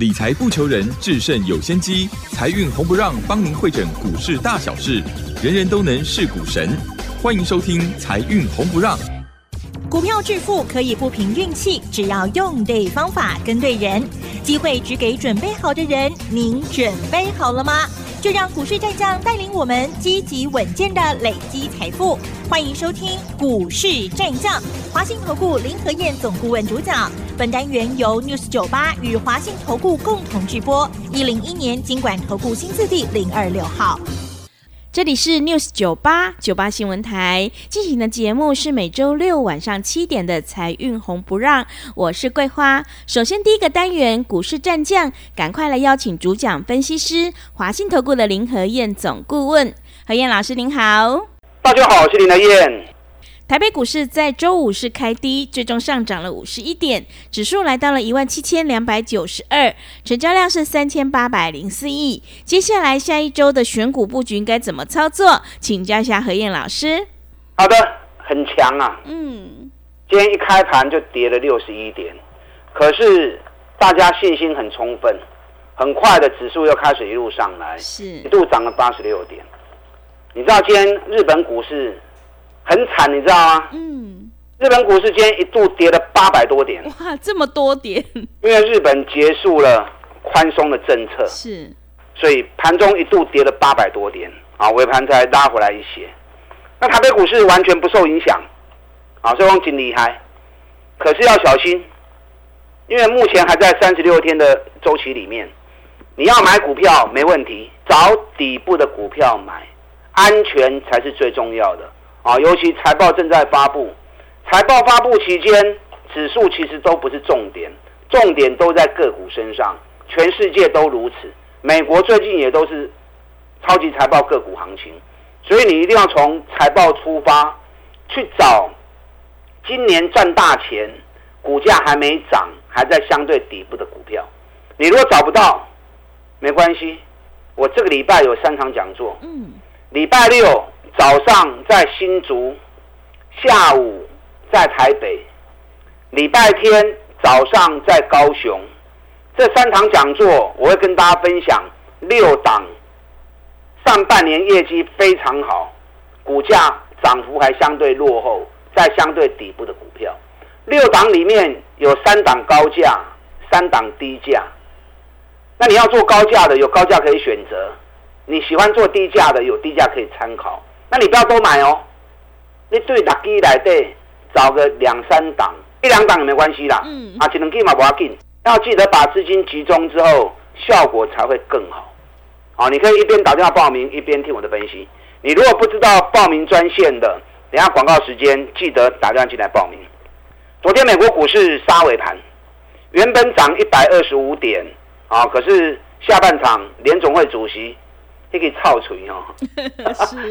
理财不求人，制胜有先机。财运红不让，帮您会诊股市大小事，人人都能是股神。欢迎收听《财运红不让》。股票致富可以不凭运气，只要用对方法、跟对人，机会只给准备好的人。您准备好了吗？就让股市战将带领我们积极稳健的累积财富。欢迎收听《股市战将》，华信投顾林和燕总顾问主讲。本单元由 News 九八与华信投顾共同制播。一零一年经管投顾新字第零二六号。这里是 News 九八九八新闻台进行的节目是每周六晚上七点的财运红不让，我是桂花。首先第一个单元股市战将，赶快来邀请主讲分析师华信投顾的林和燕总顾问，何燕老师您好。大家好，我是林和燕。台北股市在周五是开低，最终上涨了五十一点，指数来到了一万七千两百九十二，成交量是三千八百零四亿。接下来下一周的选股布局应该怎么操作？请教一下何燕老师。好的，很强啊。嗯，今天一开盘就跌了六十一点，可是大家信心很充分，很快的指数又开始一路上来，是一度涨了八十六点。你知道今天日本股市？很惨，你知道吗？嗯，日本股市今天一度跌了八百多点。哇，这么多点！因为日本结束了宽松的政策，是，所以盘中一度跌了八百多点，啊，尾盘才拉回来一些。那台北股市完全不受影响，啊，所以往紧厉害。可是要小心，因为目前还在三十六天的周期里面，你要买股票没问题，找底部的股票买，安全才是最重要的。啊，尤其财报正在发布，财报发布期间，指数其实都不是重点，重点都在个股身上，全世界都如此。美国最近也都是超级财报个股行情，所以你一定要从财报出发，去找今年赚大钱、股价还没涨、还在相对底部的股票。你如果找不到，没关系，我这个礼拜有三场讲座，嗯，礼拜六。早上在新竹，下午在台北，礼拜天早上在高雄，这三场讲座我会跟大家分享六档上半年业绩非常好，股价涨幅还相对落后，在相对底部的股票。六档里面有三档高价，三档低价。那你要做高价的，有高价可以选择；你喜欢做低价的，有低价可以参考。那你不要多买哦，你对六基来对找个两三档，一两档也没关系啦。嗯，啊，只能给嘛不要紧，要记得把资金集中之后，效果才会更好。好，你可以一边打电话报名，一边听我的分析。你如果不知道报名专线的，等下广告时间记得打电话进来报名。昨天美国股市杀尾盘，原本涨一百二十五点啊，可是下半场联总会主席。可以操锤哦，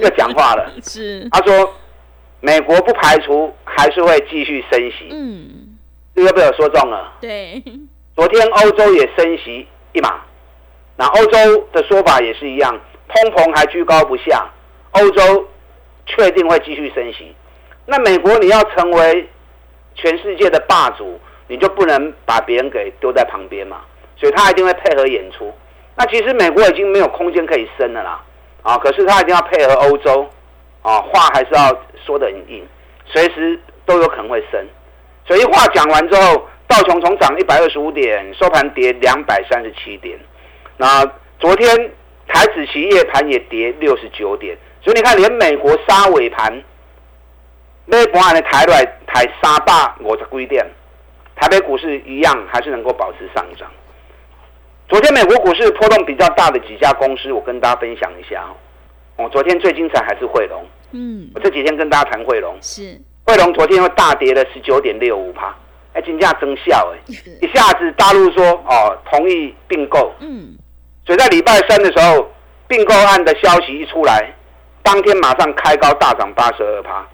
要讲话了。是，他说美国不排除还是会继续升息。嗯，这个被我说中了。对，昨天欧洲也升息一码，那欧洲的说法也是一样，通膨还居高不下，欧洲确定会继续升息。那美国你要成为全世界的霸主，你就不能把别人给丢在旁边嘛，所以他一定会配合演出。那其实美国已经没有空间可以升了啦，啊，可是他一定要配合欧洲，啊，话还是要说的很硬，随时都有可能会升。所以话讲完之后，道琼从涨一百二十五点，收盘跌两百三十七点。那昨天台子期夜盘也跌六十九点，所以你看，连美国杀尾盘，那盘的台来台杀霸我的规点，台北股市一样还是能够保持上涨。昨天美国股市波动比较大的几家公司，我跟大家分享一下哦。昨天最精彩还是汇龙，嗯，我这几天跟大家谈汇龙，是。汇龙昨天又大跌了十九点六五趴，哎，金价增效哎，一下子大陆说哦同意并购，嗯，所以在礼拜三的时候，并购案的消息一出来，当天马上开高大涨八十二趴，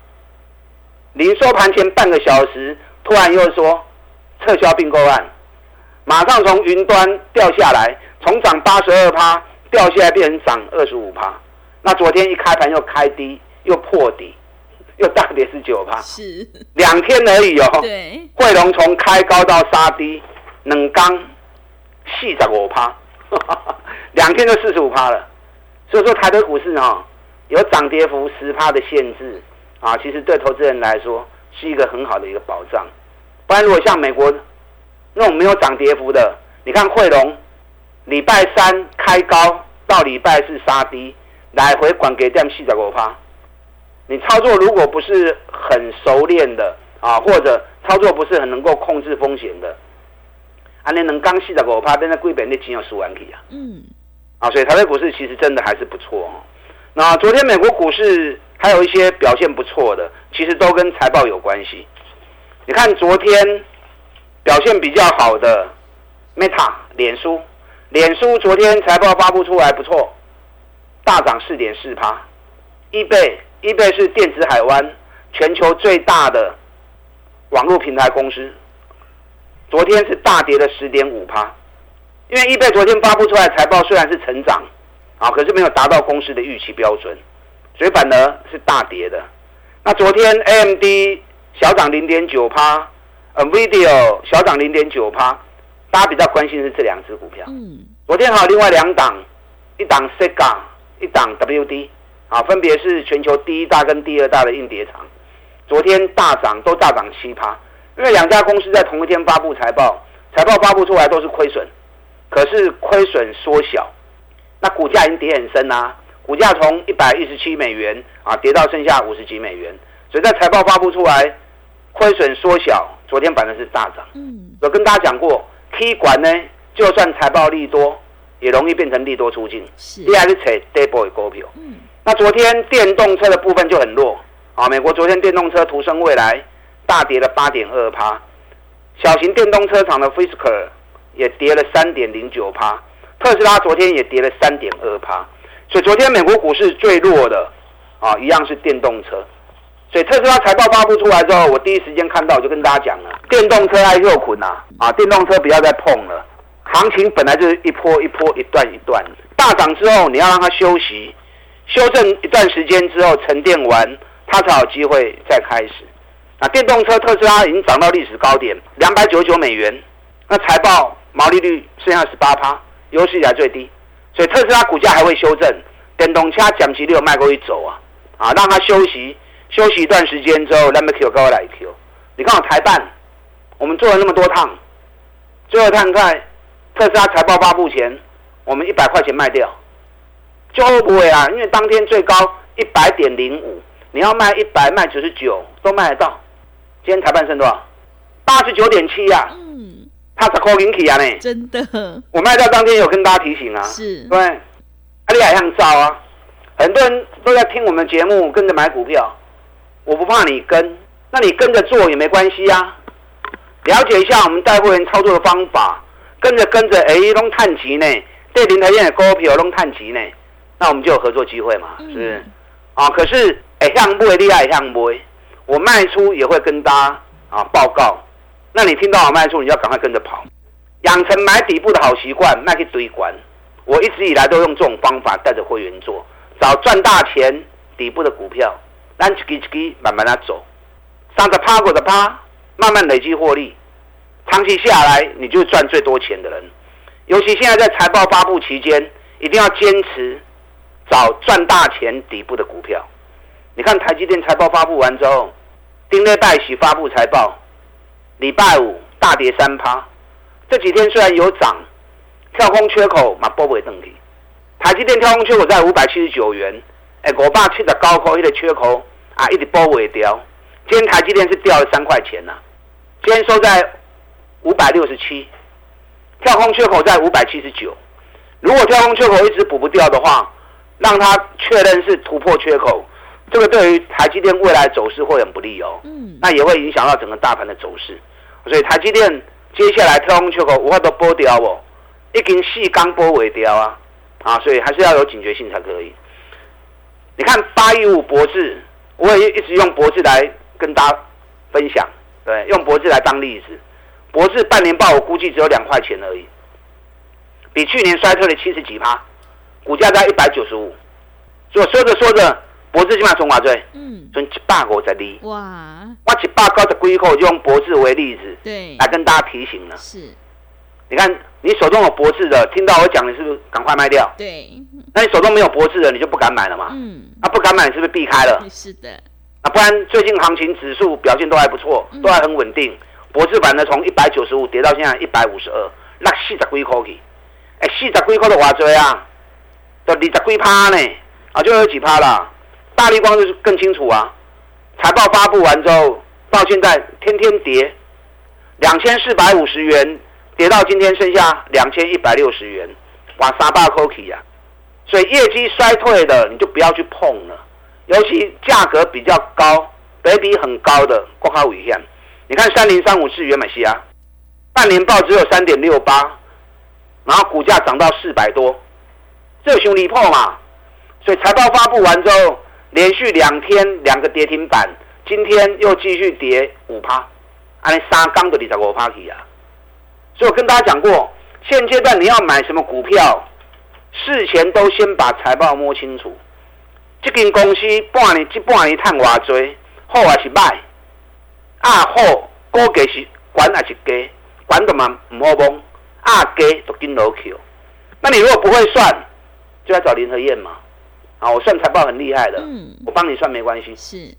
临收盘前半个小时，突然又说撤销并购案。马上从云端掉下来，从涨八十二趴掉下来变成涨二十五趴。那昨天一开盘又开低，又破底，又大跌十九趴。是两天而已哦。对。汇龙从开高到杀低，冷刚四四十五趴，两天就四十五趴了。所以说台北股市哈有涨跌幅十趴的限制啊，其实对投资人来说是一个很好的一个保障。不然如果像美国那种没有涨跌幅的，你看汇龙礼拜三开高到礼拜四杀低，来回管给点四十五趴。你操作如果不是很熟练的啊，或者操作不是很能够控制风险的，啊，你能刚四十五趴，变成贵本那钱有十万起啊。嗯。啊，所以台北股市其实真的还是不错哦。那昨天美国股市还有一些表现不错的，其实都跟财报有关系。你看昨天表现比较好的 Meta 脸书，脸书昨天财报发布出来不错，大涨四点四趴。易贝易贝是电子海湾全球最大的网络平台公司，昨天是大跌了十点五趴。因为易贝昨天发布出来财报虽然是成长，啊，可是没有达到公司的预期标准，所以反而是大跌的。那昨天 AMD 小涨零点九趴，呃，Video 小涨零点九趴，大家比较关心是这两只股票。嗯。昨天还有另外两档，一档 Sega，一档 WD，啊，分别是全球第一大跟第二大的硬碟厂，昨天大涨都大涨七趴，因为两家公司在同一天发布财报，财报发布出来都是亏损。可是亏损缩小，那股价已经跌很深啦。股价从一百一十七美元啊跌到剩下五十几美元，所以在财报发布出来，亏损缩小。昨天反正是大涨。嗯，我跟大家讲过，K 管呢，就算财报利多，也容易变成利多出尽。是，第二是扯 double 股票。嗯，那昨天电动车的部分就很弱啊。美国昨天电动车途胜未来大跌了八点二趴，小型电动车厂的 Fisker。也跌了三点零九趴，特斯拉昨天也跌了三点二趴，所以昨天美国股市最弱的啊，一样是电动车。所以特斯拉财报发布出来之后，我第一时间看到，我就跟大家讲了，电动车爱肉捆呐，啊，电动车不要再碰了。行情本来就是一波一波、一段一段，大涨之后你要让它休息，修正一段时间之后沉淀完，它才有机会再开始。啊，电动车特斯拉已经涨到历史高点，两百九十九美元，那财报。毛利率剩下十八趴，有史以来最低，所以特斯拉股价还会修正。电动车讲期六卖过一走啊，啊，让它休息休息一段时间之后，那么 Q 高来 Q。你看我台办，我们做了那么多趟，最后看看特斯拉财报发布前，我们一百块钱卖掉，就会不会啊？因为当天最高一百点零五，你要卖一百卖九十九都卖得到。今天台办剩多少？八十九点七呀。他是扣零起啊呢，真的。我卖掉当天有跟大家提醒啊，是，对，阿里海像造啊，很多人都在听我们节目，跟着买股票，我不怕你跟，那你跟着做也没关系啊。了解一下我们带货员操作的方法，跟着跟着，哎，弄探级呢，对林台燕的股票弄探级呢，那我们就有合作机会嘛，是不是？啊，可是哎，向不会厉害，向不会，我卖出也会跟大家啊报告。那你听到我卖出，你要赶快跟着跑，养成买底部的好习惯，卖去堆管。我一直以来都用这种方法带着会员做，找赚大钱底部的股票，让一支一支慢慢的走，上着趴过的趴，慢慢累积获利，长期下来你就是赚最多钱的人。尤其现在在财报发布期间，一定要坚持找赚大钱底部的股票。你看台积电财报发布完之后，丁内拜喜发布财报。礼拜五大跌三趴，这几天虽然有涨，跳空缺口嘛波不会登去。台积电跳空缺口在五百七十九元，哎，我爸七的高空一个缺口啊，一直波尾掉。今天台积电是掉了三块钱呐，今天收在五百六十七，跳空缺口在五百七十九。如果跳空缺口一直补不掉的话，让它确认是突破缺口。这个对于台积电未来走势会很不利哦，嗯，那也会影响到整个大盘的走势，所以台积电接下来跳空缺口无法都波掉哦，一根细钢波尾掉啊，啊，所以还是要有警觉性才可以。你看八一五博智，我也一直用博智来跟大家分享，对，用博智来当例子，博智半年报我估计只有两块钱而已，比去年衰退了七十几趴，股价在一百九十五，所以说着说着。博智起码从哪追？嗯，从一百五十二。哇！我一百九十几块就用博智为例子，对，来跟大家提醒了。是，你看你手中有博智的，听到我讲，你是不是赶快卖掉？对。那你手中没有博智的，你就不敢买了嘛？嗯。啊，不敢买，你是不是避开了？是的。啊，不然最近行情指数表现都还不错，都还很稳定。博智版呢，从一百九十五跌到现在一百五十二，那四十几块去。哎，四十几块的话多啊，都二十几趴呢，啊，就有几趴了。大力光就是更清楚啊。财报发布完之后，到现在天天跌，两千四百五十元跌到今天剩下两千一百六十元，哇，三百块起呀！所以业绩衰退的你就不要去碰了，尤其价格比较高、倍比很高的国卡危险。你看三零三五是原美西啊，半年报只有三点六八，然后股价涨到四百多，这兄弟破嘛？所以财报发布完之后。连续两天两个跌停板，今天又继续跌五趴，安尼三缸的你十五趴起啊！所以我跟大家讲过，现阶段你要买什么股票，事前都先把财报摸清楚。这间公司半年、这半年赚偌多，好还是歹？啊好，估计是管还是低？管的嘛唔好摸，啊低就跟老去。那你如果不会算，就要找林和燕嘛。啊，我算财报很厉害的，嗯我帮你算没关系。是，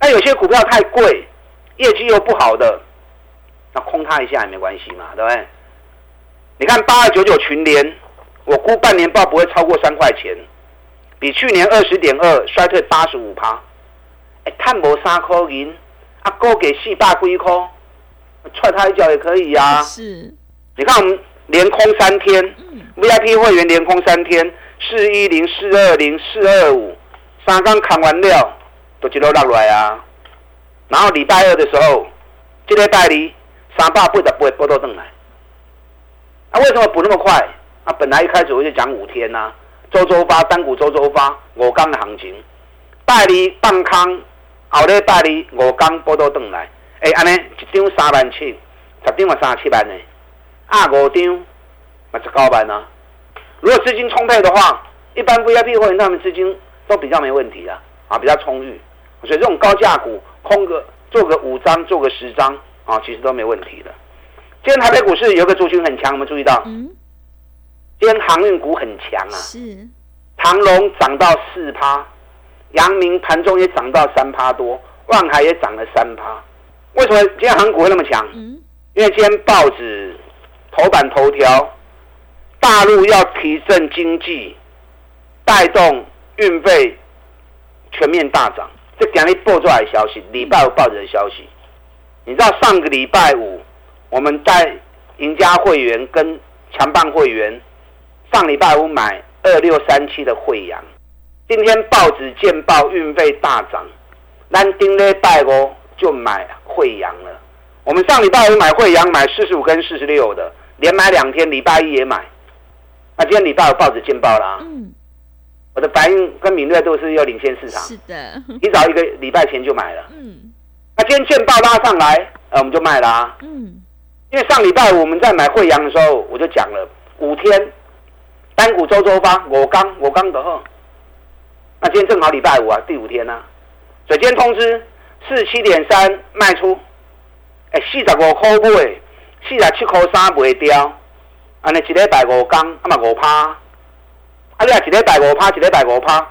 那有些股票太贵，业绩又不好的，那空它一下也没关系嘛，对不对？你看八二九九群联，我估半年报不会超过三块钱，比去年二十点二衰退八十五趴。哎，探博三颗银，啊，高给四百几块，踹他一脚也可以呀。是，你看我们连空三天，VIP 会员连空三天。四一零、四二零、四二五，三刚砍完料，都一路落来啊。然后礼拜二的时候，这个代理三百八十八波都登来。啊，为什么补那么快？啊，本来一开始我就讲五天呐，周周发单股，周周发五刚的行情。代理放空，后日代理五刚波都登来。哎，安尼一张三万七，十张嘛三十七万呢。啊，五张嘛十九万啊。如果资金充沛的话，一般 VIP 会员他们资金都比较没问题啊啊，比较充裕，所以这种高价股空个做个五张做个十张啊，其实都没问题的。今天台北股市有个族群很强，我们注意到，嗯，今天航运股很强啊，是，长隆涨到四趴，阳明盘中也涨到三趴多，万海也涨了三趴。为什么今天航股会那么强？嗯，因为今天报纸头版头条。大陆要提振经济，带动运费全面大涨。这今日报出来消息，礼拜五报纸的消息。你知道上个礼拜五，我们在赢家会员跟强棒会员上礼拜五买二六三七的惠阳，今天报纸见报运费大涨，那丁礼拜五就买惠阳了。我们上礼拜五买惠阳，买四十五跟四十六的，连买两天，礼拜一也买。那今天礼拜五报纸见报啦，嗯，我的反应跟敏锐度是要领先市场，是的，你早一个礼拜前就买了，嗯，那今天见报拉上来，呃，我们就卖啦，嗯，因为上礼拜五我们在买惠阳的时候，我就讲了五天单股周周发，我刚我刚的呵，那今天正好礼拜五啊，第五天呢，所以今天通知四七点三卖出，哎，四十五块买，四十七块三卖掉。安尼一礼拜五刚，啊嘛五趴，啊你啊一礼拜五趴，一礼拜五趴，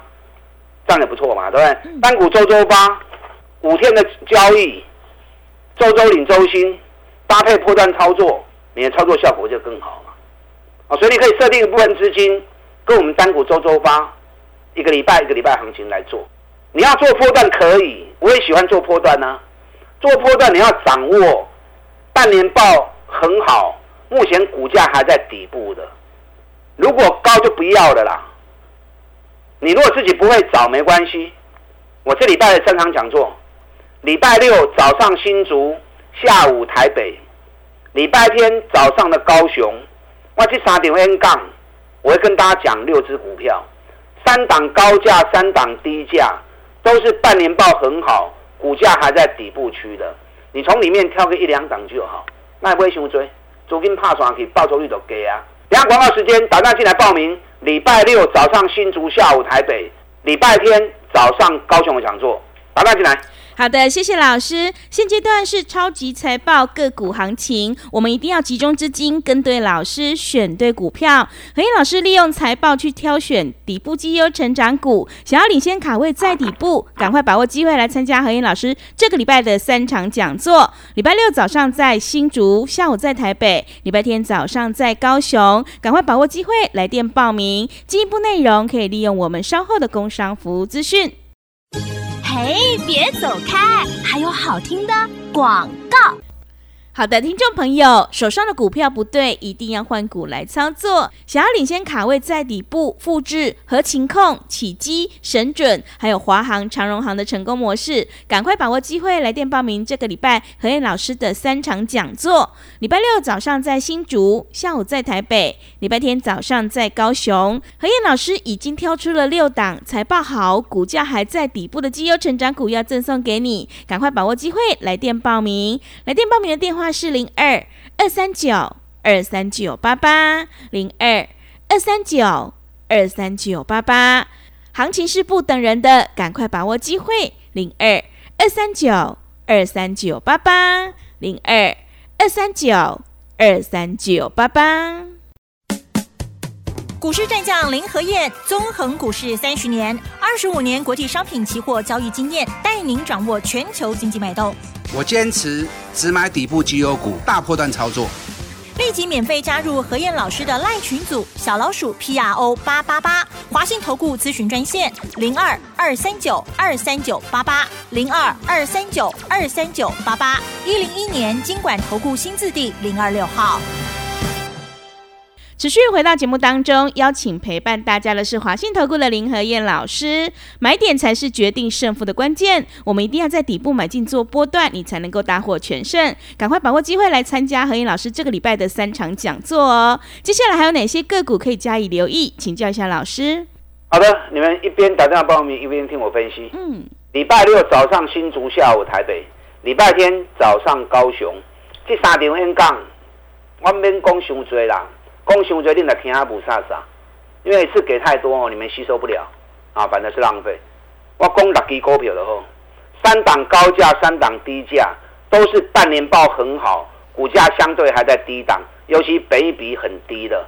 这样也不错嘛，对不对？单股周周发，五天的交易，周周领周薪，搭配破断操作，你的操作效果就更好嘛。啊，所以你可以设定一部分资金，跟我们单股周周发，一个礼拜一个礼拜行情来做。你要做破断可以，我也喜欢做破断呢。做破断你要掌握半年报很好。目前股价还在底部的，如果高就不要了啦。你如果自己不会找没关系，我这礼拜的正常讲座，礼拜六早上新竹，下午台北，礼拜天早上的高雄，我去三点 N 杠，我会跟大家讲六只股票，三档高价，三档低价，都是半年报很好，股价还在底部区的，你从里面挑个一两档就好，那不会熊追。租金怕上去，报酬率都给啊！等下广告时间，打电进来报名。礼拜六早上新竹，下午台北；礼拜天早上高雄的讲座，打电进来。好的，谢谢老师。现阶段是超级财报个股行情，我们一定要集中资金，跟对老师，选对股票。何燕老师利用财报去挑选底部绩优成长股，想要领先卡位在底部，赶快把握机会来参加何燕老师这个礼拜的三场讲座。礼拜六早上在新竹，下午在台北，礼拜天早上在高雄，赶快把握机会来电报名。进一步内容可以利用我们稍后的工商服务资讯。哎，别走开！还有好听的广告。好的，听众朋友，手上的股票不对，一定要换股来操作。想要领先卡位在底部，复制和情控、起基、神准，还有华航、长荣航的成功模式，赶快把握机会，来电报名这个礼拜何燕老师的三场讲座。礼拜六早上在新竹，下午在台北，礼拜天早上在高雄。何燕老师已经挑出了六档财报好、股价还在底部的绩优成长股，要赠送给你，赶快把握机会，来电报名。来电报名的电话。话是零二二三九二三九八八零二二三九二三九八八，行情是不等人的，赶快把握机会。零二二三九二三九八八零二二三九二三九八八。股市战将林和燕，纵横股市三十年，二十五年国际商品期货交易经验，带您掌握全球经济脉动。我坚持只买底部绩优股，大破段操作。立即免费加入何燕老师的赖群组，小老鼠 P R O 八八八，华信投顾咨询专线零二二三九二三九八八零二二三九二三九八八，一零一年经管投顾新字第零二六号。持续回到节目当中，邀请陪伴大家的是华信投顾的林和燕老师。买点才是决定胜负的关键，我们一定要在底部买进做波段，你才能够大获全胜。赶快把握机会来参加何燕老师这个礼拜的三场讲座哦。接下来还有哪些个股可以加以留意？请教一下老师。好的，你们一边打电话报名，一边听我分析。嗯，礼拜六早上新竹，下午台北；礼拜天早上高雄。这三场演讲，我免讲伤多啦。公熊决定的听阿补啥啥，因为一次给太多哦，你们吸收不了啊，反正是浪费。我公六支股票的后，三档高价，三档低价，都是半年报很好，股价相对还在低档，尤其北比很低的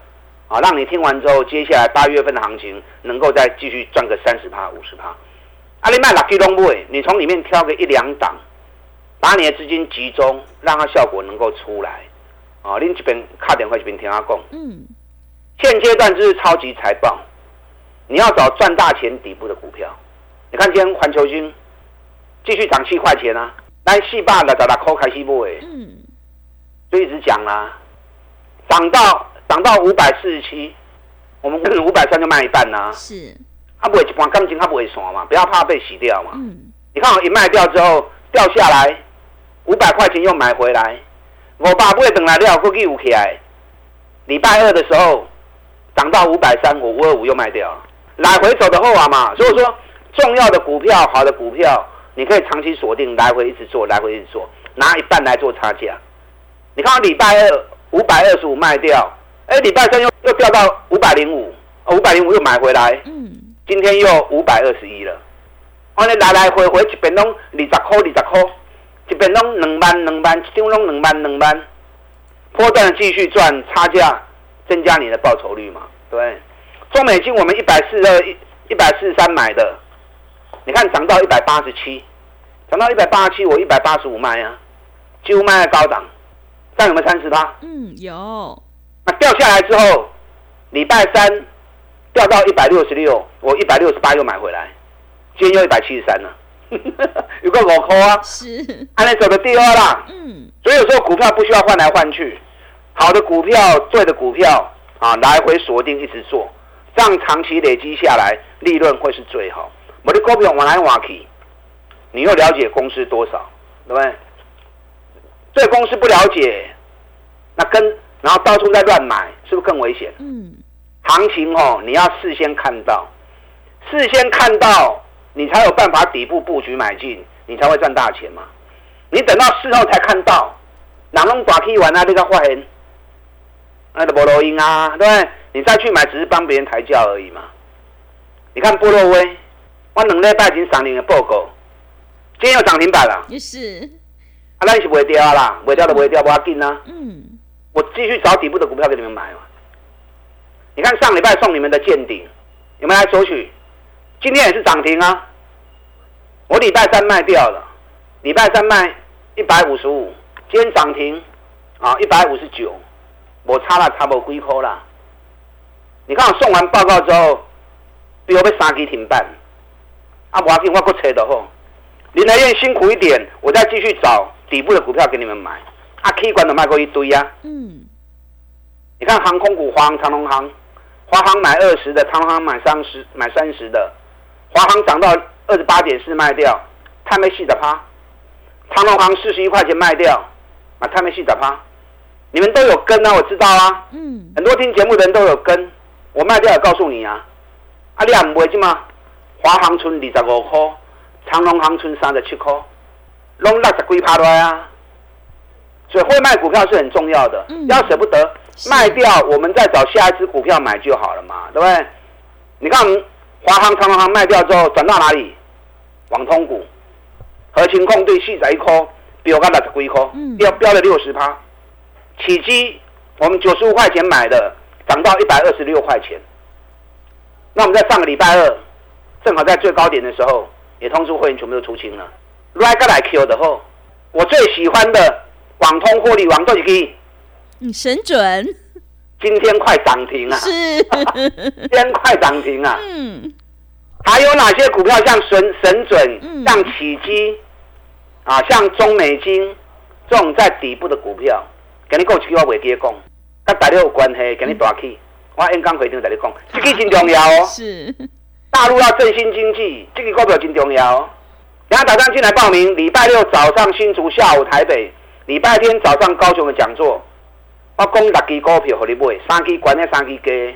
啊，让你听完之后，接下来八月份的行情能够再继续赚个三十趴、五十趴。阿里卖六支拢买，你从里面挑个一两档，把你的资金集中，让它效果能够出来。啊，另一边卡电话这边听他讲。嗯，现阶段就是超级财报，你要找赚大钱底部的股票。你看今天环球金继续涨七块钱啊，来四百的找他扣开西部诶。嗯，就一直讲啦，涨到涨到五百四十七，我们五百三就卖一半啦。是，他不会一半感情，他不会爽嘛，不要怕被洗掉嘛。嗯，你看我一卖掉之后掉下来五百块钱又买回来。我爸不会等来了，估计有起来。礼拜二的时候涨到五百三，我五二五又卖掉，来回走的后啊嘛。所以说，重要的股票、好的股票，你可以长期锁定，来回一直做，来回一直做，拿一半来做差价。你看，礼拜二五百二十五卖掉，哎，礼拜三又又掉到五百零五，五百零五又买回来。嗯，今天又五百二十一了。我呢来来回回一边拢二十块，二十块。一边拢两万两万，一张拢两万两万，波段继续赚差价，增加你的报酬率嘛？对，中美金我们一百四二一一百四十三买的，你看涨到一百八十七，涨到一百八十七，我一百八十五卖啊，几乎卖在高档，但有没有三十趴？嗯，有。那掉下来之后，礼拜三掉到一百六十六，我一百六十八又买回来，今天又一百七十三了。有个五块啊，是，安尼走的第二啦。嗯，所以有时候股票不需要换来换去，好的股票、对的股票啊，来回锁定一直做，这样长期累积下来，利润会是最好。我的股票往来往去，你又了解公司多少，对不对？对公司不了解，那跟然后到处在乱买，是不是更危险？嗯，行情哦，你要事先看到，事先看到。你才有办法底部布局买进，你才会赚大钱嘛。你等到事后才看到，哪能打 K 完啊？这个坏人，那个菠萝音啊，对不对？你再去买，只是帮别人抬轿而已嘛。你看波洛威，我两礼拜已经上年的报告，今天又涨停板了，也是，啊，那是不会掉啦，不会掉就不会掉，不要紧啊。嗯，我继续找底部的股票给你们买嘛。你看上礼拜送你们的见顶，有没有来索取？今天也是涨停啊。我礼拜三卖掉了，礼拜三卖一百五十五，今天涨停啊一百五十九，我差了差不多几块啦。你看我送完报告之后，比我被三支停办，啊，我紧，我搁找的吼。林德燕辛苦一点，我再继续找底部的股票给你们买。啊，K 管都卖过一堆呀、嗯，你看航空股，华航、长龙航，华航买二十的，长隆航买三十，买三十的，华航涨到二十八点四卖掉，太没戏的趴。长龙航四十一块钱卖掉，啊，太没戏的趴。你们都有跟啊，我知道啊，嗯，很多听节目的人都有跟，我卖掉也告诉你啊。啊，你也唔会啫嘛？华航存二十五块，长隆航存三十七块，拢六十几趴落来啊。所以会卖股票是很重要的，嗯要舍不得卖掉，我们再找下一只股票买就好了嘛，对不对？你看我们华航、长隆航卖掉之后，转到哪里？网通股，核情控对四十一颗，比我刚六十几块嗯，飙飙了六十趴。起基我们九十五块钱买的，涨到一百二十六块钱。那我们在上个礼拜二，正好在最高点的时候，也通知会员全部都出清了。来个来 Q 的后，我最喜欢的网通获利网做一个，嗯，神准，今天快涨停啊！是，今天快涨停啊！嗯，还有哪些股票像神神准、嗯像起基啊、像中美金这种在底部的股票，跟你讲一句我袂记得讲，跟大家有关系，跟你大起。我演讲会场跟你讲，这个真重要哦。是，大陆要振兴经济，这个股票真重要哦。等下打算进来报名，礼拜六早上新竹，下午台北，礼拜天早上高雄的讲座，我讲六支股票互你买，三支悬的三支低，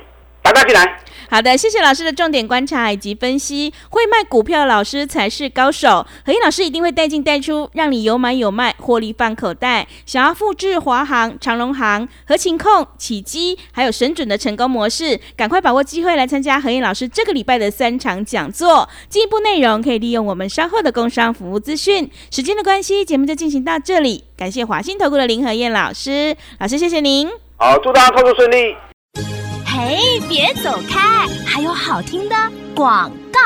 进来。好的，谢谢老师的重点观察以及分析。会卖股票的老师才是高手，何燕老师一定会带进带出，让你有买有卖，获利放口袋。想要复制华航、长隆航、合情控、起基还有神准的成功模式，赶快把握机会来参加何燕老师这个礼拜的三场讲座。进一步内容可以利用我们稍后的工商服务资讯。时间的关系，节目就进行到这里。感谢华信投顾的林何燕老师，老师谢谢您。好，祝大家操作顺利。嘿，别走开，还有好听的广告。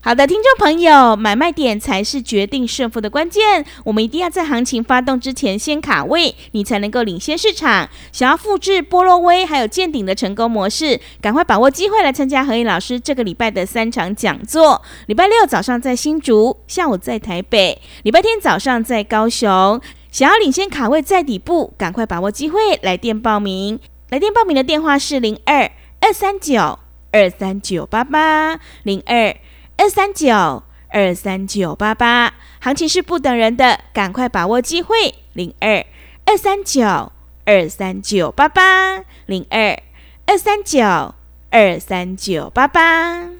好的，听众朋友，买卖点才是决定胜负的关键。我们一定要在行情发动之前先卡位，你才能够领先市场。想要复制波洛威还有见顶的成功模式，赶快把握机会来参加何颖老师这个礼拜的三场讲座。礼拜六早上在新竹，下午在台北，礼拜天早上在高雄。想要领先卡位在底部，赶快把握机会，来电报名。来电报名的电话是零二二三九二三九八八零二。二三九二三九八八，行情是不等人的，赶快把握机会。零二二三九二三九八八，零二二三九二三九八八。